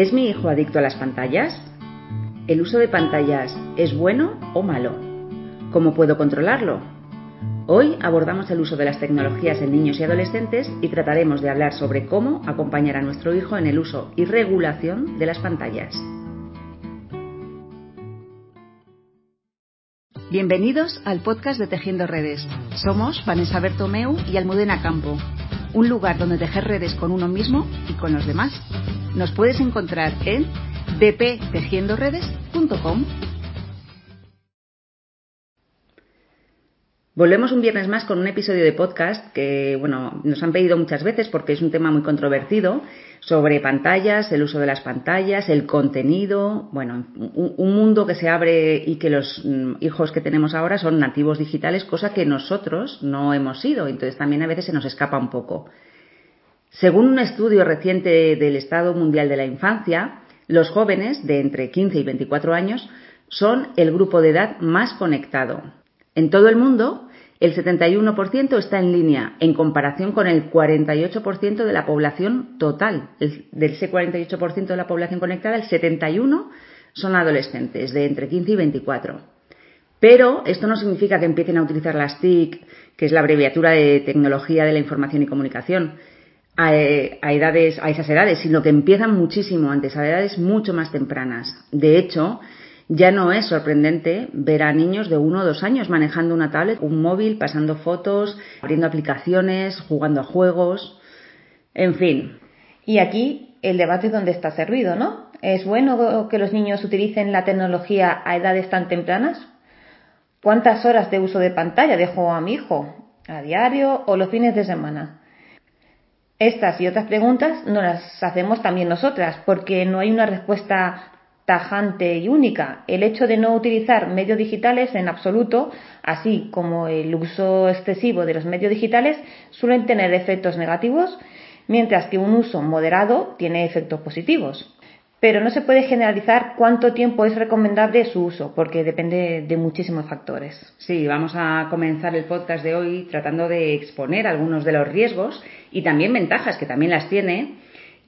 ¿Es mi hijo adicto a las pantallas? ¿El uso de pantallas es bueno o malo? ¿Cómo puedo controlarlo? Hoy abordamos el uso de las tecnologías en niños y adolescentes y trataremos de hablar sobre cómo acompañar a nuestro hijo en el uso y regulación de las pantallas. Bienvenidos al podcast de Tejiendo Redes. Somos Vanessa Bertomeu y Almudena Campo, un lugar donde tejer redes con uno mismo y con los demás. Nos puedes encontrar en dptejiendoredes.com. Volvemos un viernes más con un episodio de podcast que, bueno, nos han pedido muchas veces porque es un tema muy controvertido sobre pantallas, el uso de las pantallas, el contenido, bueno, un, mundo que se abre y que los mm, hijos que tenemos ahora son nativos digitales, cosa que nosotros no hemos sido, entonces también a veces se nos escapa un poco. Según un estudio reciente del Estado Mundial de la Infancia, los jóvenes de entre 15 y 24 años son el grupo de edad más conectado. En todo el mundo, el 71% está en línea, en comparación con el 48% de la población total. de ese 48% de la población conectada, el 71% son adolescentes de entre 15 y 24. Pero esto no significa que empiecen a utilizar las TIC, que es la abreviatura de Tecnología de la Información y Comunicación, a, a, edades, a esas edades, sino que empiezan muchísimo antes, a edades mucho más tempranas. De hecho, ya no es sorprendente ver a niños de uno o dos años manejando una tablet, un móvil, pasando fotos, abriendo aplicaciones, jugando a juegos, en fin. Y aquí el debate es donde está servido, ¿no? ¿Es bueno que los niños utilicen la tecnología a edades tan tempranas? ¿Cuántas horas de uso de pantalla dejo a mi hijo? ¿A diario o los fines de semana? Estas y otras preguntas nos las hacemos también nosotras, porque no hay una respuesta tajante y única. El hecho de no utilizar medios digitales en absoluto, así como el uso excesivo de los medios digitales, suelen tener efectos negativos, mientras que un uso moderado tiene efectos positivos. Pero no se puede generalizar cuánto tiempo es recomendable su uso, porque depende de muchísimos factores. Sí, vamos a comenzar el podcast de hoy tratando de exponer algunos de los riesgos y también ventajas, que también las tiene,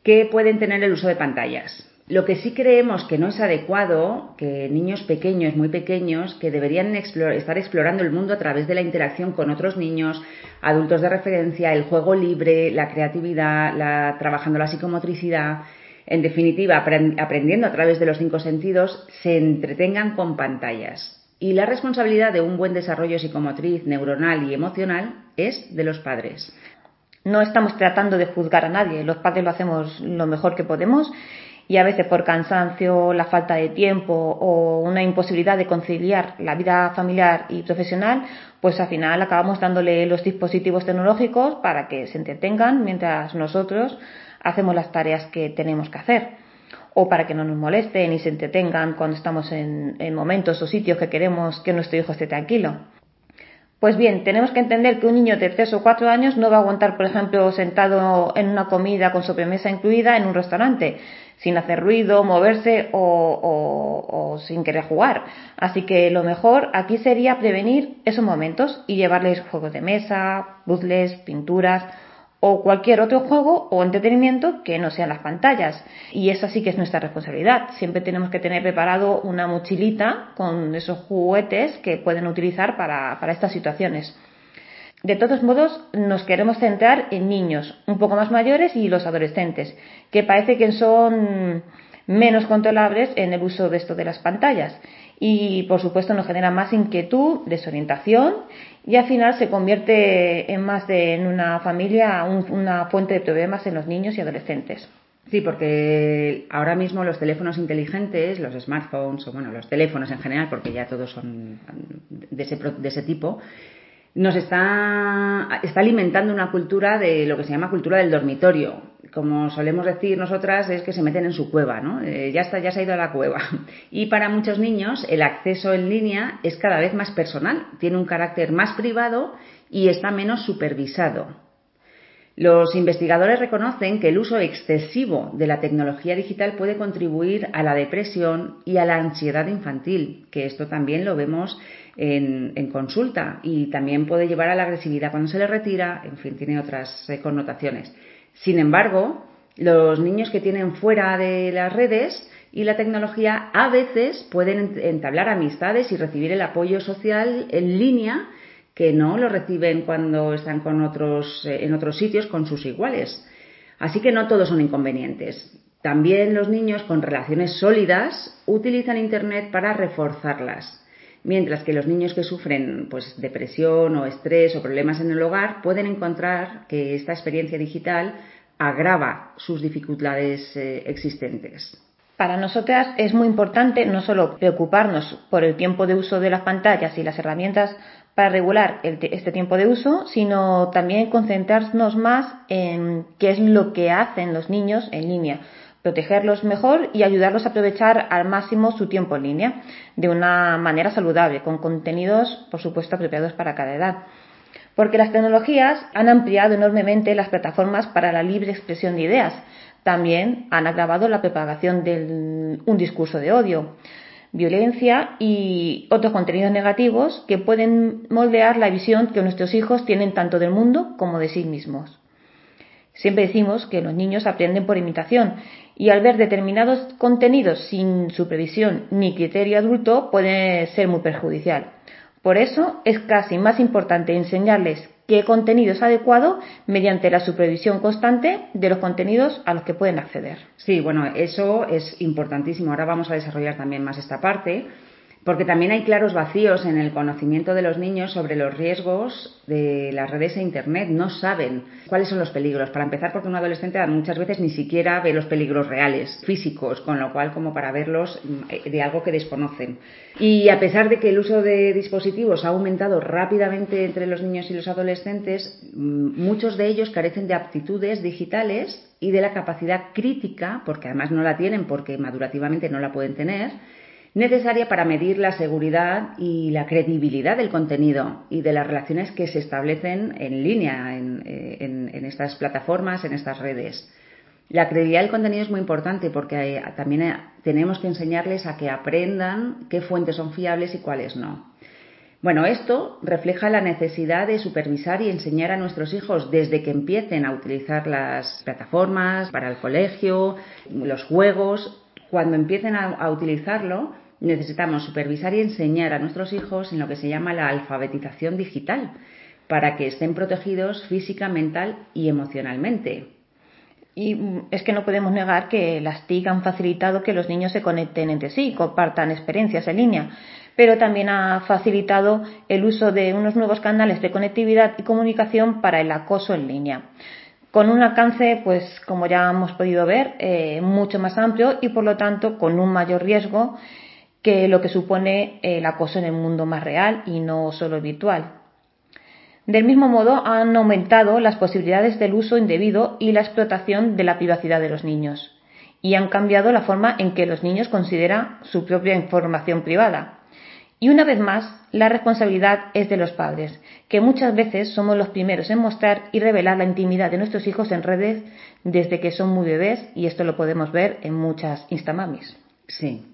que pueden tener el uso de pantallas. Lo que sí creemos que no es adecuado, que niños pequeños, muy pequeños, que deberían estar explorando el mundo a través de la interacción con otros niños, adultos de referencia, el juego libre, la creatividad, la, trabajando la psicomotricidad, en definitiva, aprendiendo a través de los cinco sentidos, se entretengan con pantallas. Y la responsabilidad de un buen desarrollo psicomotriz, neuronal y emocional es de los padres. No estamos tratando de juzgar a nadie, los padres lo hacemos lo mejor que podemos y a veces por cansancio, la falta de tiempo o una imposibilidad de conciliar la vida familiar y profesional, pues al final acabamos dándole los dispositivos tecnológicos para que se entretengan mientras nosotros hacemos las tareas que tenemos que hacer o para que no nos molesten y se entretengan cuando estamos en, en momentos o sitios que queremos que nuestro hijo esté tranquilo. Pues bien, tenemos que entender que un niño de 3 o 4 años no va a aguantar, por ejemplo, sentado en una comida con sobremesa incluida en un restaurante, sin hacer ruido, moverse o, sin querer jugar. Así que lo mejor aquí sería prevenir esos momentos y llevarles juegos de mesa, puzzles, pinturas o cualquier otro juego o entretenimiento que no sean las pantallas. Y esa sí que es nuestra responsabilidad. Siempre tenemos que tener preparado una mochilita con esos juguetes que pueden utilizar para, para estas situaciones. De todos modos, nos queremos centrar en niños un poco más mayores y los adolescentes, que parece que son menos controlables en el uso de esto de las pantallas y por supuesto nos genera más inquietud, desorientación y al final se convierte en más de en una familia una fuente de problemas en los niños y adolescentes. Sí, porque ahora mismo los teléfonos inteligentes, los smartphones o bueno, los teléfonos en general, porque ya todos son de ese, de ese tipo, nos está, está alimentando una cultura de lo que se llama cultura del dormitorio. Como solemos decir nosotras, es que se meten en su cueva, ¿no? Eh, ya está, ya se ha ido a la cueva. Y para muchos niños, el acceso en línea es cada vez más personal, tiene un carácter más privado y está menos supervisado. Los investigadores reconocen que el uso excesivo de la tecnología digital puede contribuir a la depresión y a la ansiedad infantil, que esto también lo vemos en, consulta y también puede llevar a la agresividad cuando se le retira, en fin, tiene otras eh, connotaciones. Sin embargo, Los niños que tienen fuera de las redes y la tecnología a veces pueden entablar amistades y recibir el apoyo social en línea que no lo reciben cuando están con otros, eh, en otros sitios con sus iguales. Así que no todos son inconvenientes. También los niños con relaciones sólidas utilizan Internet para reforzarlas, mientras que los niños que sufren pues, depresión o estrés o problemas en el hogar pueden encontrar que esta experiencia digital agrava sus dificultades eh, existentes. Para nosotras es muy importante no solo preocuparnos por el tiempo de uso de las pantallas y las herramientas para regular este tiempo de uso, sino también concentrarnos más en qué es lo que hacen los niños en línea, protegerlos mejor y ayudarlos a aprovechar al máximo su tiempo en línea de una manera saludable, con contenidos, por supuesto, apropiados para cada edad. Porque las tecnologías han ampliado enormemente las plataformas para la libre expresión de ideas. También han agravado la propagación de un discurso de odio violencia y otros contenidos negativos que pueden moldear la visión que nuestros hijos tienen tanto del mundo como de sí mismos. Siempre decimos que los niños aprenden por imitación y al ver determinados contenidos sin supervisión ni criterio adulto puede ser muy perjudicial. Por eso es casi más importante enseñarles qué contenido es adecuado mediante la supervisión constante de los contenidos a los que pueden acceder. Sí, bueno, eso es importantísimo. Ahora vamos a desarrollar también más esta parte porque también hay claros vacíos en el conocimiento de los niños sobre los riesgos de las redes e Internet. No saben cuáles son los peligros. Para empezar, porque un adolescente muchas veces ni siquiera ve los peligros reales, físicos, con lo cual como para verlos mm, de algo que desconocen. Y a pesar de que el uso de dispositivos ha aumentado rápidamente entre los niños y los adolescentes, mm, muchos de ellos carecen de aptitudes digitales y de la capacidad crítica, porque además no la tienen porque madurativamente no la pueden tener, necesaria para medir la seguridad y la credibilidad del contenido y de las relaciones que se establecen en línea en, eh, estas plataformas, en estas redes. La credibilidad del contenido es muy importante porque eh, también eh, tenemos que enseñarles a que aprendan qué fuentes son fiables y cuáles no. Bueno, esto refleja la necesidad de supervisar y enseñar a nuestros hijos desde que empiecen a utilizar las plataformas para el colegio, los juegos, cuando empiecen a utilizarlo, necesitamos supervisar y enseñar a nuestros hijos en lo que se llama la alfabetización digital, para que estén protegidos física, mental y emocionalmente. Y mm, es que no podemos negar que las TIC han facilitado que los niños se conecten entre sí, compartan experiencias en línea, pero también ha facilitado el uso de unos nuevos canales de conectividad y comunicación para el acoso en línea con un alcance, pues como ya hemos podido ver, eh, mucho más amplio y por lo tanto con un mayor riesgo que lo que supone el acoso en el mundo más real y no solo virtual. Del mismo modo, han aumentado las posibilidades del uso indebido y la explotación de la privacidad de los niños, y han cambiado la forma en que los niños consideran su propia información privada. Y una vez más, la responsabilidad es de los padres, que muchas veces somos los primeros en mostrar y revelar la intimidad de nuestros hijos en redes desde que son muy bebés, y esto lo podemos ver en muchas Instamamis. Sí,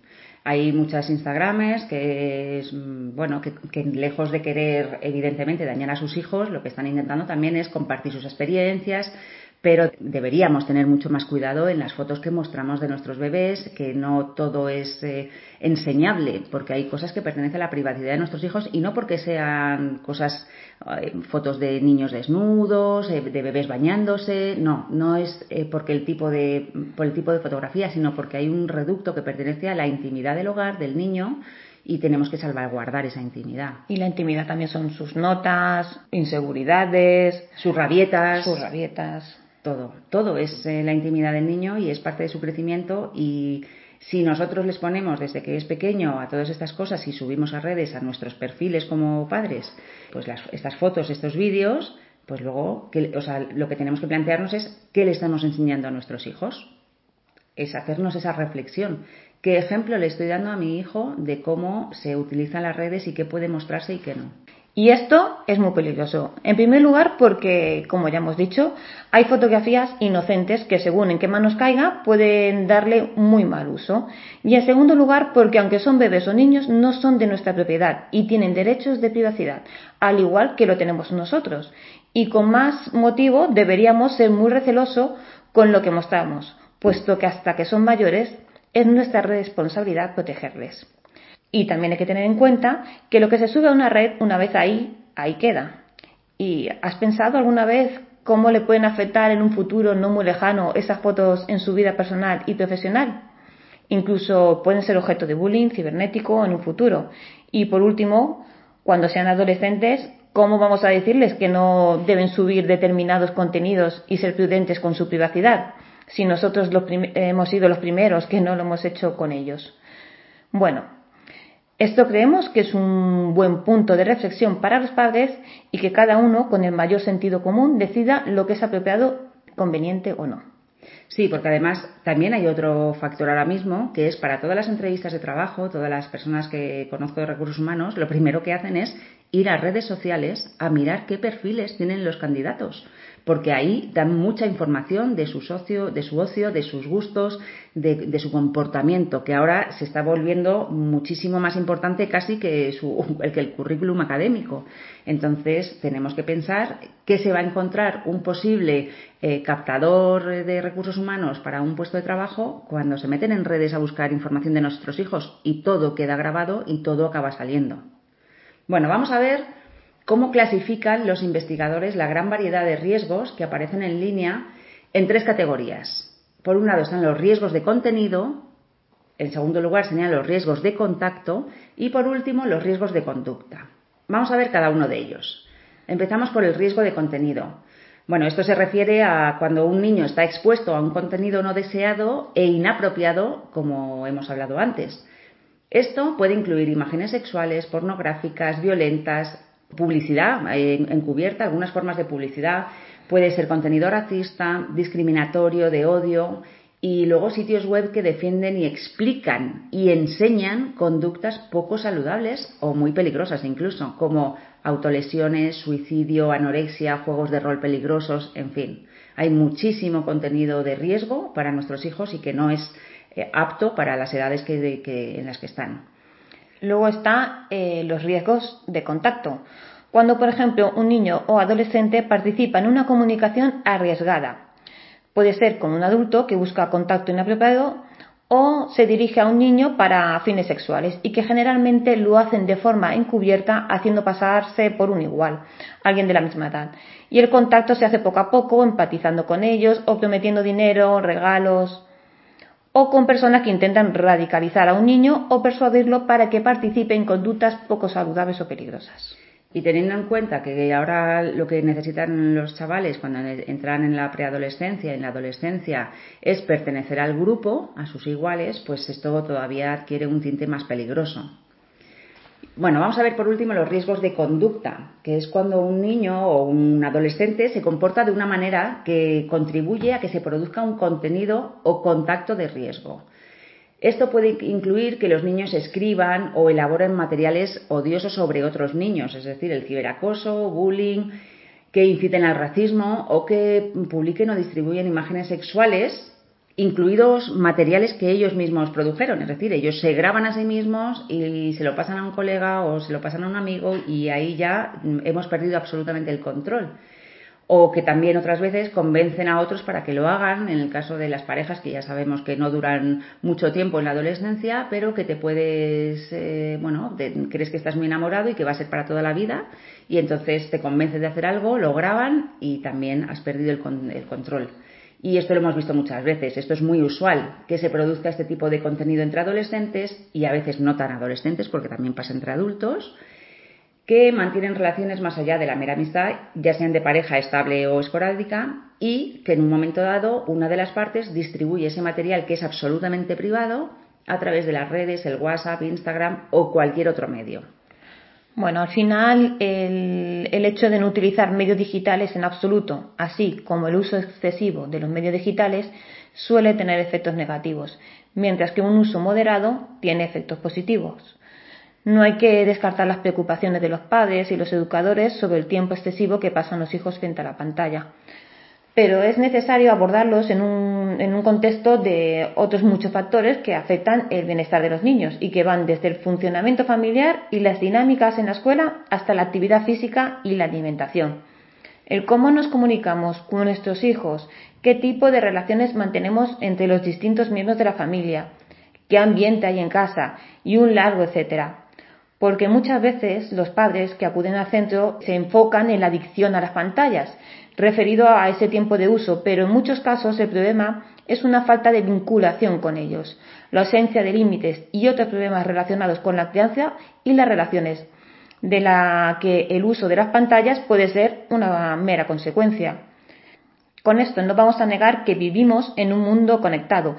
hay muchas Instagrames que, es, mm, bueno, que, lejos de querer evidentemente dañar a sus hijos, lo que están intentando también es compartir sus experiencias, pero deberíamos tener mucho más cuidado en las fotos que mostramos de nuestros bebés, que no todo es eh, enseñable, porque hay cosas que pertenecen a la privacidad de nuestros hijos y no porque sean cosas, eh, fotos de niños desnudos, eh, de bebés bañándose, no, no es porque el tipo de, por el tipo de fotografía, sino porque hay un reducto que pertenece a la intimidad del hogar del niño y tenemos que salvaguardar esa intimidad. Y la intimidad también son sus notas, inseguridades, sus rabietas. Sus rabietas todo. Todo es eh, la intimidad del niño y es parte de su crecimiento y si nosotros les ponemos desde que es pequeño a todas estas cosas y subimos a redes, a nuestros perfiles como padres, pues estas fotos, estos vídeos, pues luego o sea, lo que tenemos que plantearnos es qué le estamos enseñando a nuestros hijos. Es hacernos esa reflexión. ¿Qué ejemplo le estoy dando a mi hijo de cómo se utilizan las redes y qué puede mostrarse y qué no? Y esto es muy peligroso. En primer lugar, porque, como ya hemos dicho, hay fotografías inocentes que, según en qué manos caiga, pueden darle muy mal uso. Y en segundo lugar, porque aunque son bebés o niños, no son de nuestra propiedad y tienen derechos de privacidad, al igual que lo tenemos nosotros. Y con más motivo deberíamos ser muy recelosos con lo que mostramos, puesto que hasta que son mayores es nuestra responsabilidad protegerles. Y también hay que tener en cuenta que lo que se sube a una red una vez ahí, ahí queda. ¿Y has pensado alguna vez cómo le pueden afectar en un futuro no muy lejano esas fotos en su vida personal y profesional? Incluso pueden ser objeto de bullying cibernético en un futuro. Y por último, cuando sean adolescentes, ¿cómo vamos a decirles que no deben subir determinados contenidos y ser prudentes con su privacidad? Si nosotros hemos sido los primeros que no lo hemos hecho con ellos. Bueno, esto creemos que es un buen punto de reflexión para los padres y que cada uno, con el mayor sentido común, decida lo que es apropiado, conveniente o no. Sí, porque además también hay otro factor ahora mismo, que es para todas las entrevistas de trabajo, todas las personas que conozco de recursos humanos, lo primero que hacen es ir a redes sociales a mirar qué perfiles tienen los candidatos porque ahí dan mucha información de su socio, de su ocio, de sus gustos, de, su comportamiento, que ahora se está volviendo muchísimo más importante casi que, el, que el currículum académico. Entonces, tenemos que pensar qué se va a encontrar un posible eh, captador de recursos humanos para un puesto de trabajo cuando se meten en redes a buscar información de nuestros hijos y todo queda grabado y todo acaba saliendo. Bueno, vamos a ver cómo clasifican los investigadores la gran variedad de riesgos que aparecen en línea en tres categorías. Por un lado están los riesgos de contenido, en segundo lugar serían los riesgos de contacto y por último los riesgos de conducta. Vamos a ver cada uno de ellos. Empezamos por el riesgo de contenido. Bueno, esto se refiere a cuando un niño está expuesto a un contenido no deseado e inapropiado, como hemos hablado antes. Esto puede incluir imágenes sexuales, pornográficas, violentas, publicidad encubierta, algunas formas de publicidad, puede ser contenido racista, discriminatorio, de odio, y luego sitios web que defienden y explican y enseñan conductas poco saludables o muy peligrosas incluso, como autolesiones, suicidio, anorexia, juegos de rol peligrosos, en fin. Hay muchísimo contenido de riesgo para nuestros hijos y que no es eh, apto para las edades en las que están. Luego están eh, los riesgos de contacto. Cuando, por ejemplo, un niño o adolescente participa en una comunicación arriesgada. Puede ser con un adulto que busca contacto inapropiado o se dirige a un niño para fines sexuales y que generalmente lo hacen de forma encubierta haciendo pasarse por un igual, alguien de la misma edad. Y el contacto se hace poco a poco, empatizando con ellos o prometiendo dinero, regalos o con personas que intentan radicalizar a un niño o persuadirlo para que participe en conductas poco saludables o peligrosas. Y teniendo en cuenta que ahora lo que necesitan los chavales cuando entran en la preadolescencia, en la adolescencia, es pertenecer al grupo, a sus iguales, pues esto todavía adquiere un tinte más peligroso. Bueno, vamos a ver por último los riesgos de conducta, que es cuando un niño o un adolescente se comporta de una manera que contribuye a que se produzca un contenido o contacto de riesgo. Esto puede incluir que los niños escriban o elaboren materiales odiosos sobre otros niños, es decir, el ciberacoso, bullying, que inciten al racismo o que publiquen o distribuyen imágenes sexuales incluidos materiales que ellos mismos produjeron, es decir, ellos se graban a sí mismos y se lo pasan a un colega o se lo pasan a un amigo y ahí ya hemos perdido absolutamente el control. O que también otras veces convencen a otros para que lo hagan, en el caso de las parejas que ya sabemos que no duran mucho tiempo en la adolescencia, pero que te puedes, eh, bueno, crees que estás muy enamorado y que va a ser para toda la vida y entonces te convences de hacer algo, lo graban y también has perdido el, el control. Y esto lo hemos visto muchas veces. Esto es muy usual que se produzca este tipo de contenido entre adolescentes y a veces no tan adolescentes, porque también pasa entre adultos, que mantienen relaciones más allá de la mera amistad, ya sean de pareja estable o esporádica, y que en un momento dado una de las partes distribuye ese material que es absolutamente privado a través de las redes, el WhatsApp, Instagram o cualquier otro medio. Bueno, al final el, hecho de no utilizar medios digitales en absoluto, así como el uso excesivo de los medios digitales, suele tener efectos negativos, mientras que un uso moderado tiene efectos positivos. No hay que descartar las preocupaciones de los padres y los educadores sobre el tiempo excesivo que pasan los hijos frente a la pantalla pero es necesario abordarlos en un, en un, contexto de otros muchos factores que afectan el bienestar de los niños y que van desde el funcionamiento familiar y las dinámicas en la escuela hasta la actividad física y la alimentación. el cómo nos comunicamos con nuestros hijos, qué tipo de relaciones mantenemos entre los distintos miembros de la familia, qué ambiente hay en casa y un largo etcétera. Porque muchas veces los padres que acuden al centro se enfocan en la adicción a las pantallas, referido a ese tiempo de uso, pero en muchos casos el problema es una falta de vinculación con ellos, la ausencia de límites y otros problemas relacionados con la crianza y las relaciones, de la que el uso de las pantallas puede ser una mera consecuencia. Con esto no vamos a negar que vivimos en un mundo conectado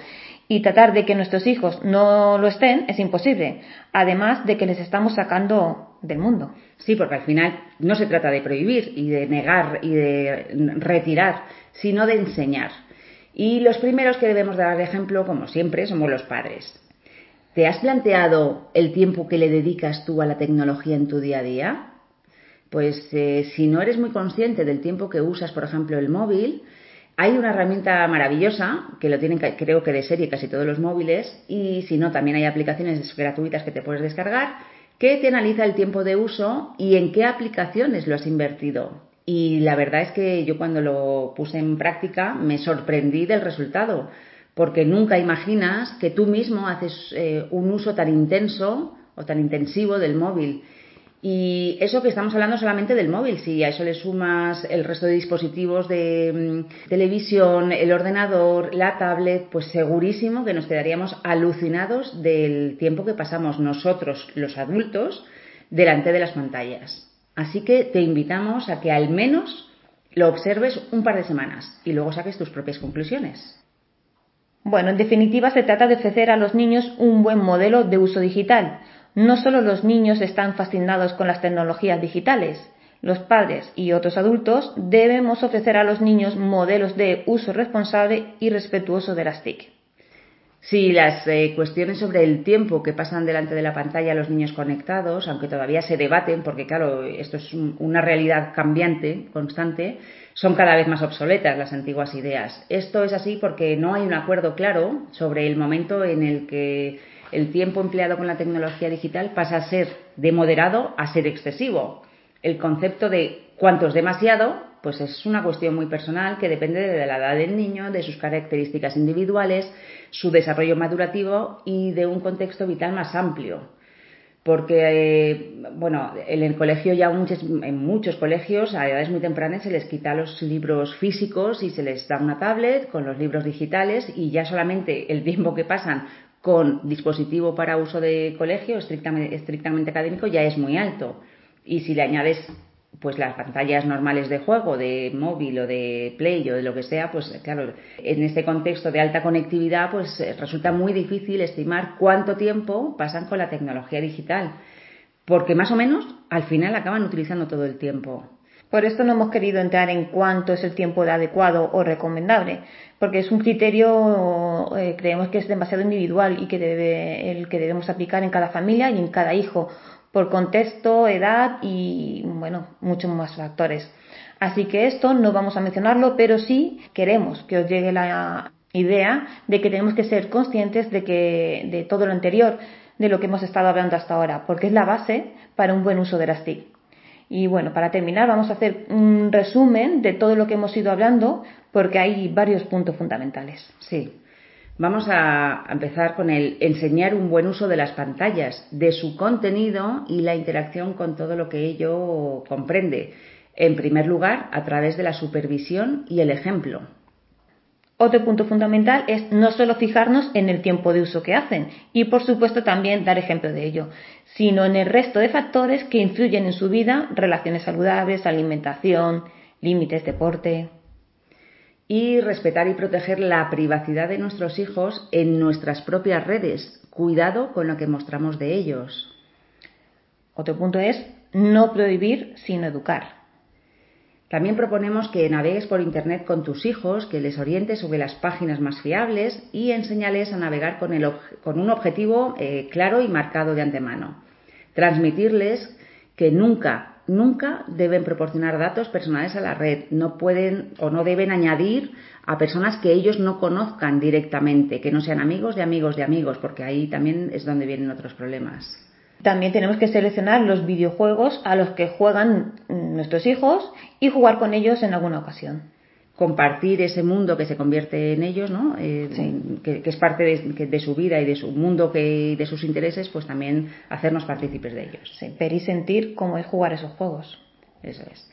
y tratar de que nuestros hijos no lo estén es imposible, además de que les estamos sacando del mundo. Sí, porque al final no se trata de prohibir y de negar y de retirar, sino de enseñar. Y los primeros que debemos dar ejemplo, como siempre, somos los padres. ¿Te has planteado el tiempo que le dedicas tú a la tecnología en tu día a día? Pues eh, si no eres muy consciente del tiempo que usas, por ejemplo, el móvil, hay una herramienta maravillosa que lo tienen creo que de serie casi todos los móviles y si no también hay aplicaciones gratuitas que te puedes descargar que te analiza el tiempo de uso y en qué aplicaciones lo has invertido. Y la verdad es que yo cuando lo puse en práctica me sorprendí del resultado, porque nunca imaginas que tú mismo haces eh, un uso tan intenso o tan intensivo del móvil. Y eso que estamos hablando solamente del móvil, si a eso le sumas el resto de dispositivos de mm, televisión, el ordenador, la tablet, pues segurísimo que nos quedaríamos alucinados del tiempo que pasamos nosotros, los adultos, delante de las pantallas. Así que te invitamos a que al menos lo observes un par de semanas y luego saques tus propias conclusiones. Bueno, en definitiva se trata de ofrecer a los niños un buen modelo de uso digital no solo los niños están fascinados con las tecnologías digitales, los padres y otros adultos debemos ofrecer a los niños modelos de uso responsable y respetuoso de las TIC. Sí, las eh, cuestiones sobre el tiempo que pasan delante de la pantalla los niños conectados, aunque todavía se debaten, porque claro, esto es una realidad cambiante, constante, son cada vez más obsoletas las antiguas ideas. Esto es así porque no hay un acuerdo claro sobre el momento en el que el tiempo empleado con la tecnología digital pasa a ser de moderado a ser excesivo. El concepto de cuánto es demasiado, pues es una cuestión muy personal que depende de la edad del niño, de sus características individuales, su desarrollo madurativo y de un contexto vital más amplio. Porque, eh, bueno, en el colegio ya muchos, en muchos colegios a edades muy tempranas se les quita los libros físicos y se les da una tablet con los libros digitales y ya solamente el tiempo que pasan con dispositivo para uso de colegio estrictamente, estrictamente académico ya es muy alto. Y si le añades pues las pantallas normales de juego, de móvil o de play o de lo que sea, pues claro, en este contexto de alta conectividad, pues resulta muy difícil estimar cuánto tiempo pasan con la tecnología digital, porque más o menos al final acaban utilizando todo el tiempo. Por esto no hemos querido entrar en cuánto es el tiempo adecuado o recomendable, porque es un criterio, eh, creemos que es demasiado individual y que debe, el que debemos aplicar en cada familia y en cada hijo, por contexto, edad y, bueno, muchos más factores. Así que esto no vamos a mencionarlo, pero sí queremos que os llegue la idea de que tenemos que ser conscientes de que, de todo lo anterior, de lo que hemos estado hablando hasta ahora, porque es la base para un buen uso de las TIC. Y bueno, para terminar vamos a hacer un resumen de todo lo que hemos ido hablando porque hay varios puntos fundamentales. Sí. Vamos a empezar con el enseñar un buen uso de las pantallas, de su contenido y la interacción con todo lo que ello comprende. En primer lugar, a través de la supervisión y el ejemplo. Otro punto fundamental es no solo fijarnos en el tiempo de uso que hacen y por supuesto también dar ejemplo de ello, sino en el resto de factores que influyen en su vida, relaciones saludables, alimentación, límites, deporte. Y respetar y proteger la privacidad de nuestros hijos en nuestras propias redes. Cuidado con lo que mostramos de ellos. Otro punto es no prohibir, sino educar. También proponemos que navegues por Internet con tus hijos, que les orientes sobre las páginas más fiables y enseñales a navegar con, un objetivo eh, claro y marcado de antemano. Transmitirles que nunca, nunca deben proporcionar datos personales a la red, no pueden o no deben añadir a personas que ellos no conozcan directamente, que no sean amigos de amigos de amigos, porque ahí también es donde vienen otros problemas. También tenemos que seleccionar los videojuegos a los que juegan nuestros hijos y jugar con ellos en alguna ocasión compartir ese mundo que se convierte en ellos, ¿no? Eh, que, es parte de, su vida y de su mundo que, y de sus intereses, pues también hacernos partícipes de ellos. Sí, ver y sentir cómo es jugar esos juegos. Eso es.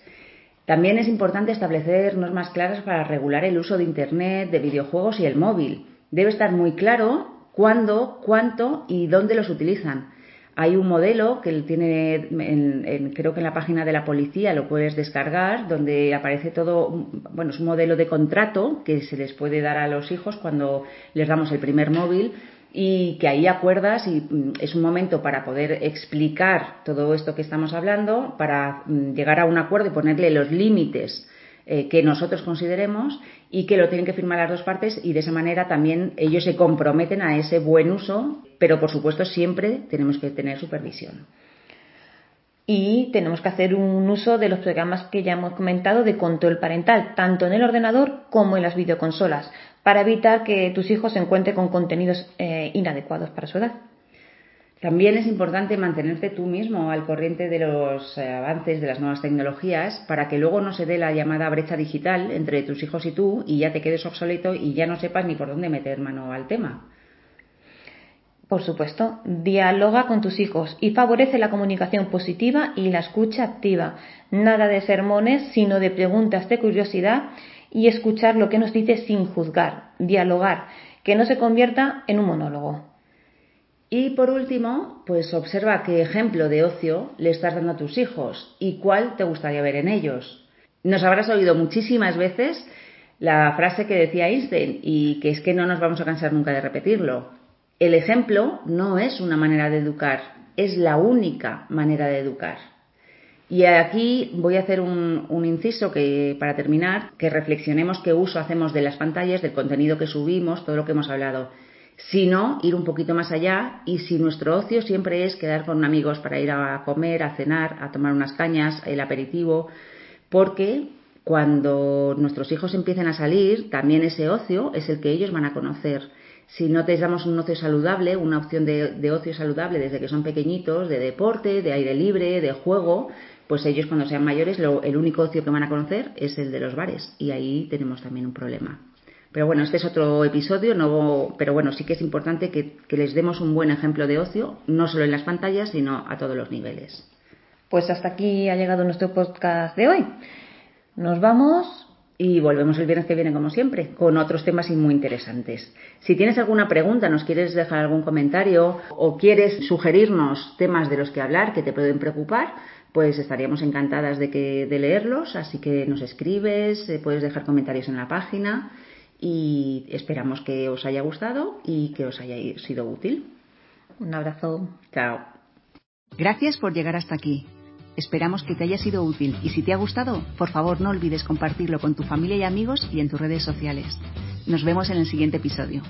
También es importante establecer normas claras para regular el uso de Internet, de videojuegos y el móvil. Debe estar muy claro cuándo, cuánto y dónde los utilizan hay un modelo que tiene, en, creo que en la página de la policía lo puedes descargar, donde aparece todo, bueno, es un modelo de contrato que se les puede dar a los hijos cuando les damos el primer móvil y que ahí acuerdas y mm, es un momento para poder explicar todo esto que estamos hablando, para mm, llegar a un acuerdo y ponerle los límites eh, que nosotros consideremos y que lo tienen que firmar las dos partes y de esa manera también ellos se comprometen a ese buen uso, pero por supuesto siempre tenemos que tener supervisión. Y tenemos que hacer un uso de los programas que ya hemos comentado de control parental, tanto en el ordenador como en las videoconsolas, para evitar que tus hijos se encuentren con contenidos eh, inadecuados para su edad. También es importante mantenerte tú mismo al corriente de los eh, avances de las nuevas tecnologías para que luego no se dé la llamada brecha digital entre tus hijos y tú y ya te quedes obsoleto y ya no sepas ni por dónde meter mano al tema. Por supuesto, dialoga con tus hijos y favorece la comunicación positiva y la escucha activa. Nada de sermones, sino de preguntas de curiosidad y escuchar lo que nos dice sin juzgar, dialogar, que no se convierta en un monólogo. Y por último, pues observa qué ejemplo de ocio le estás dando a tus hijos y cuál te gustaría ver en ellos. Nos habrás oído muchísimas veces la frase que decía Einstein y que es que no nos vamos a cansar nunca de repetirlo. El ejemplo no es una manera de educar, es la única manera de educar. Y aquí voy a hacer un, un, inciso que, para terminar, que reflexionemos qué uso hacemos de las pantallas, del contenido que subimos, todo lo que hemos hablado sino ir un poquito más allá y si nuestro ocio siempre es quedar con amigos para ir a comer, a cenar, a tomar unas cañas, el aperitivo, porque cuando nuestros hijos empiecen a salir, también ese ocio es el que ellos van a conocer. Si no te damos un ocio saludable, una opción de, ocio saludable desde que son pequeñitos, de deporte, de aire libre, de juego, pues ellos cuando sean mayores el único ocio que van a conocer es el de los bares y ahí tenemos también un problema. Pero bueno, este es otro episodio, no, pero bueno, sí que es importante que, les demos un buen ejemplo de ocio, no solo en las pantallas, sino a todos los niveles. Pues hasta aquí ha llegado nuestro podcast de hoy. Nos vamos y volvemos el viernes que viene, como siempre, con otros temas muy interesantes. Si tienes alguna pregunta, nos quieres dejar algún comentario o quieres sugerirnos temas de los que hablar que te pueden preocupar, pues estaríamos encantadas de, que, de leerlos. Así que nos escribes, eh, puedes dejar comentarios en la página y esperamos que os haya gustado y que os haya sido útil. Un abrazo. Chao. Gracias por llegar hasta aquí. Esperamos que te haya sido útil y si te ha gustado, por favor no olvides compartirlo con tu familia y amigos y en tus redes sociales. Nos vemos en el siguiente episodio.